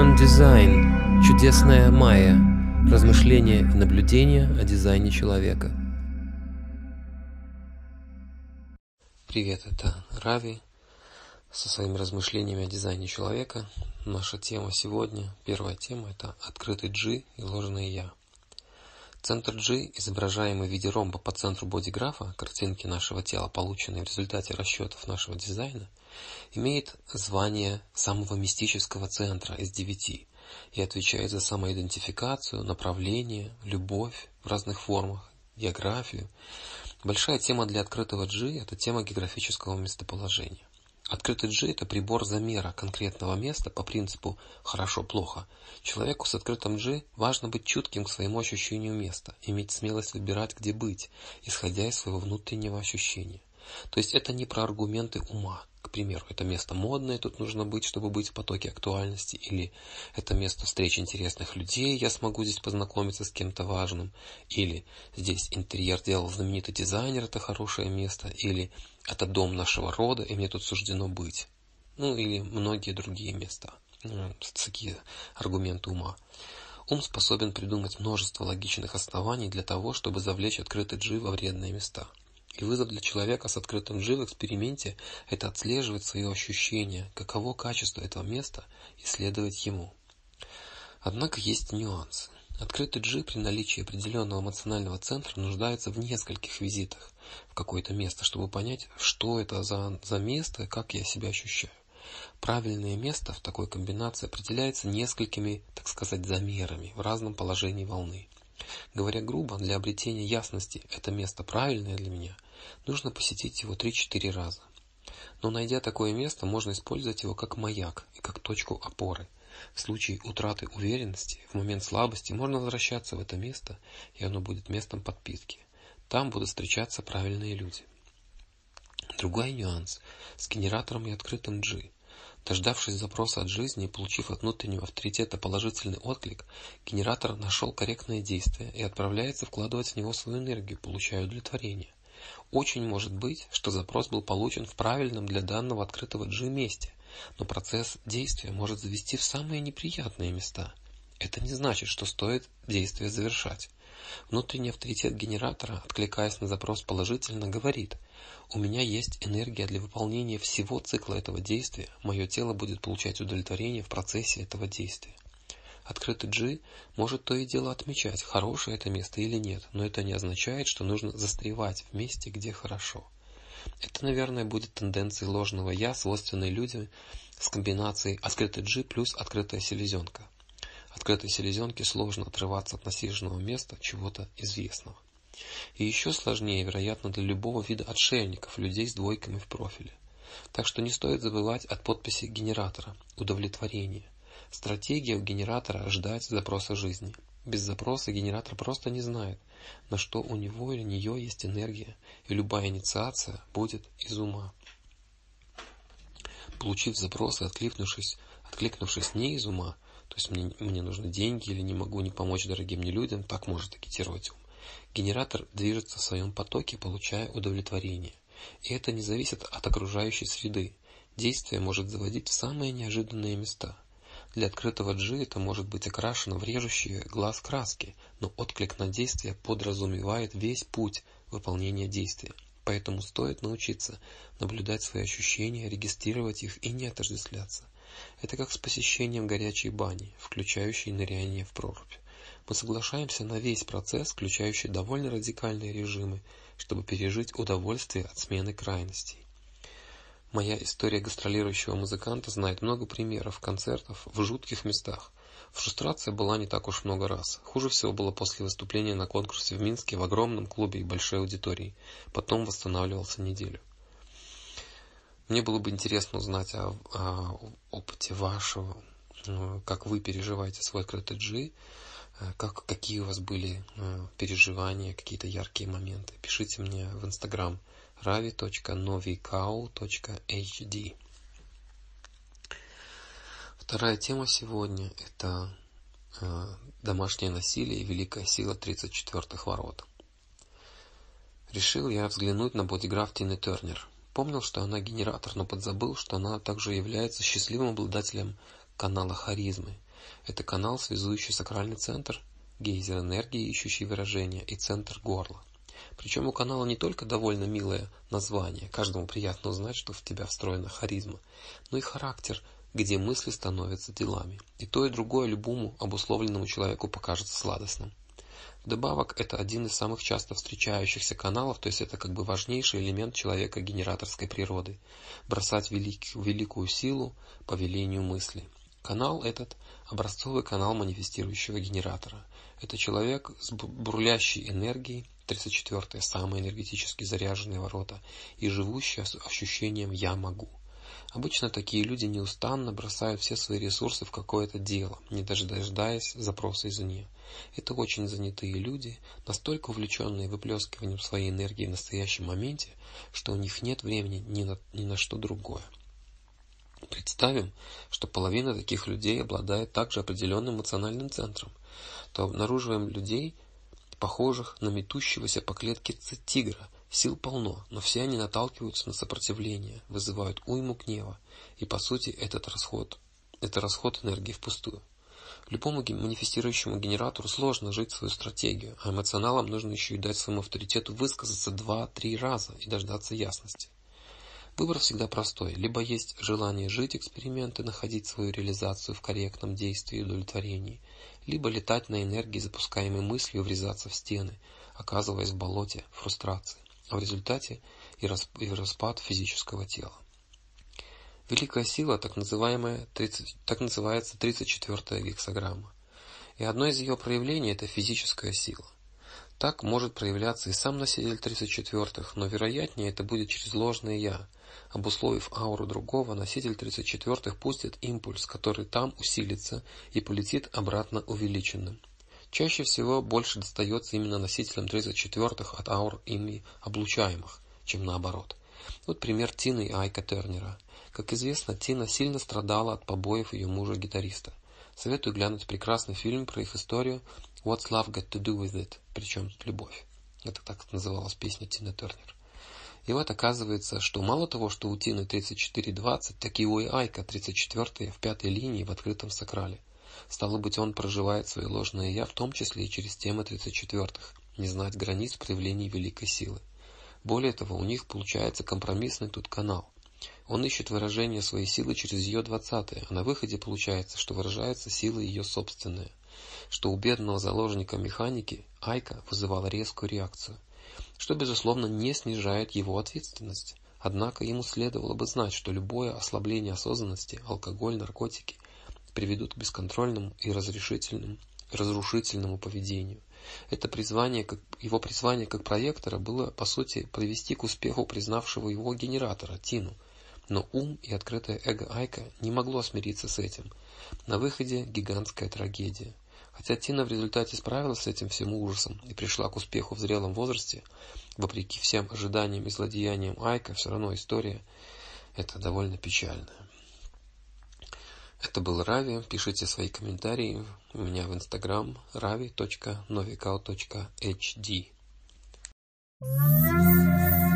Human Design. Чудесная майя. Размышления и наблюдения о дизайне человека. Привет, это Рави со своими размышлениями о дизайне человека. Наша тема сегодня, первая тема, это открытый G и ложное Я. Центр G, изображаемый в виде ромба по центру бодиграфа, картинки нашего тела, полученные в результате расчетов нашего дизайна, имеет звание самого мистического центра из девяти и отвечает за самоидентификацию, направление, любовь в разных формах, географию. Большая тема для открытого G – это тема географического местоположения. Открытый G – это прибор замера конкретного места по принципу «хорошо-плохо». Человеку с открытым G важно быть чутким к своему ощущению места, иметь смелость выбирать, где быть, исходя из своего внутреннего ощущения. То есть это не про аргументы ума. К примеру, это место модное, тут нужно быть, чтобы быть в потоке актуальности, или это место встреч интересных людей, я смогу здесь познакомиться с кем-то важным, или здесь интерьер делал знаменитый дизайнер, это хорошее место, или это дом нашего рода, и мне тут суждено быть. Ну, или многие другие места. Ну, такие аргументы ума. Ум способен придумать множество логичных оснований для того, чтобы завлечь открытый G во вредные места. И вызов для человека с открытым G в эксперименте – это отслеживать свое ощущение, каково качество этого места, и следовать ему. Однако есть нюансы. Открытый G при наличии определенного эмоционального центра нуждается в нескольких визитах в какое-то место, чтобы понять, что это за, за место и как я себя ощущаю. Правильное место в такой комбинации определяется несколькими, так сказать, замерами в разном положении волны. Говоря грубо, для обретения ясности это место правильное для меня, нужно посетить его 3-4 раза. Но найдя такое место, можно использовать его как маяк и как точку опоры. В случае утраты уверенности, в момент слабости можно возвращаться в это место, и оно будет местом подпитки. Там будут встречаться правильные люди. Другой нюанс с генератором и открытым G. Дождавшись запроса от жизни и получив от внутреннего авторитета положительный отклик, генератор нашел корректное действие и отправляется вкладывать в него свою энергию, получая удовлетворение. Очень может быть, что запрос был получен в правильном для данного открытого G месте, но процесс действия может завести в самые неприятные места. Это не значит, что стоит действие завершать. Внутренний авторитет генератора, откликаясь на запрос положительно, говорит «У меня есть энергия для выполнения всего цикла этого действия, мое тело будет получать удовлетворение в процессе этого действия». Открытый G может то и дело отмечать, хорошее это место или нет, но это не означает, что нужно застревать в месте, где хорошо. Это, наверное, будет тенденцией ложного «я», свойственной людям с комбинацией открытый G плюс открытая селезенка открытой селезенке сложно отрываться от насиженного места чего-то известного. И еще сложнее, вероятно, для любого вида отшельников, людей с двойками в профиле. Так что не стоит забывать от подписи генератора удовлетворение. Стратегия у генератора ждать запроса жизни. Без запроса генератор просто не знает, на что у него или нее есть энергия, и любая инициация будет из ума. Получив запрос и откликнувшись, откликнувшись не из ума, то есть мне, мне нужны деньги или не могу не помочь дорогим мне людям, так может агитировать ум. Генератор движется в своем потоке, получая удовлетворение. И это не зависит от окружающей среды. Действие может заводить в самые неожиданные места. Для открытого G это может быть окрашено в режущие глаз краски, но отклик на действие подразумевает весь путь выполнения действия. Поэтому стоит научиться наблюдать свои ощущения, регистрировать их и не отождествляться. Это как с посещением горячей бани, включающей ныряние в прорубь. Мы соглашаемся на весь процесс, включающий довольно радикальные режимы, чтобы пережить удовольствие от смены крайностей. Моя история гастролирующего музыканта знает много примеров концертов в жутких местах. Фрустрация была не так уж много раз. Хуже всего было после выступления на конкурсе в Минске в огромном клубе и большой аудитории. Потом восстанавливался неделю. Мне было бы интересно узнать о, о опыте вашего, э, как вы переживаете свой KTG, э, как, какие у вас были э, переживания, какие-то яркие моменты. Пишите мне в Инстаграм ravi.novikau.hd Вторая тема сегодня – это домашнее насилие и великая сила 34-х ворот. Решил я взглянуть на бодиграф Тины Тернер – Помнил, что она генератор, но подзабыл, что она также является счастливым обладателем канала харизмы. Это канал, связующий сакральный центр, гейзер энергии, ищущий выражения, и центр горла. Причем у канала не только довольно милое название, каждому приятно узнать, что в тебя встроена харизма, но и характер, где мысли становятся делами. И то, и другое любому обусловленному человеку покажется сладостным. Вдобавок, это один из самых часто встречающихся каналов, то есть это как бы важнейший элемент человека генераторской природы. Бросать велик, великую силу по велению мысли. Канал этот – образцовый канал манифестирующего генератора. Это человек с бурлящей энергией, 34-е, самые энергетически заряженные ворота, и живущий ощущением «я могу». Обычно такие люди неустанно бросают все свои ресурсы в какое-то дело, не дожидаясь запроса извне. Это очень занятые люди, настолько увлеченные выплескиванием своей энергии в настоящем моменте, что у них нет времени ни на, ни на что другое. Представим, что половина таких людей обладает также определенным эмоциональным центром, то обнаруживаем людей, похожих на метущегося по клетке тигра – Сил полно, но все они наталкиваются на сопротивление, вызывают уйму гнева, и по сути этот расход это расход энергии впустую. Любому манифестирующему генератору сложно жить свою стратегию, а эмоционалам нужно еще и дать своему авторитету высказаться два-три раза и дождаться ясности. Выбор всегда простой: либо есть желание жить эксперименты, находить свою реализацию в корректном действии и удовлетворении, либо летать на энергии, запускаемой мыслью, врезаться в стены, оказываясь в болоте фрустрации а в результате и, расп и распад физического тела. Великая сила, так, называемая 30, так называется 34-я гексограмма. И одно из ее проявлений – это физическая сила. Так может проявляться и сам носитель 34-х, но вероятнее это будет через ложное «я». Обусловив ауру другого, носитель 34-х пустит импульс, который там усилится и полетит обратно увеличенным. Чаще всего больше достается именно носителям 34-х от аур ими облучаемых, чем наоборот. Вот пример Тины и Айка Тернера. Как известно, Тина сильно страдала от побоев ее мужа-гитариста. Советую глянуть прекрасный фильм про их историю What's Love Got to Do With It, причем любовь. Это так называлась песня Тины Тернер. И вот оказывается, что мало того, что у Тины 34-20, так и у Айка 34 в пятой линии в открытом сакрале. Стало быть, он проживает свое ложное «я», в том числе и через темы 34-х, не знать границ проявлений великой силы. Более того, у них получается компромиссный тут канал. Он ищет выражение своей силы через ее двадцатые, а на выходе получается, что выражается сила ее собственная, что у бедного заложника механики Айка вызывала резкую реакцию, что, безусловно, не снижает его ответственность. Однако ему следовало бы знать, что любое ослабление осознанности, алкоголь, наркотики – приведут к бесконтрольному и разрушительному поведению. Это призвание, как, его призвание как проектора было, по сути, привести к успеху признавшего его генератора, Тину. Но ум и открытое эго Айка не могло смириться с этим. На выходе гигантская трагедия. Хотя Тина в результате справилась с этим всем ужасом и пришла к успеху в зрелом возрасте, вопреки всем ожиданиям и злодеяниям Айка, все равно история это довольно печальная. Это был Рави. Пишите свои комментарии у меня в инстаграм ravi.novikau.hd.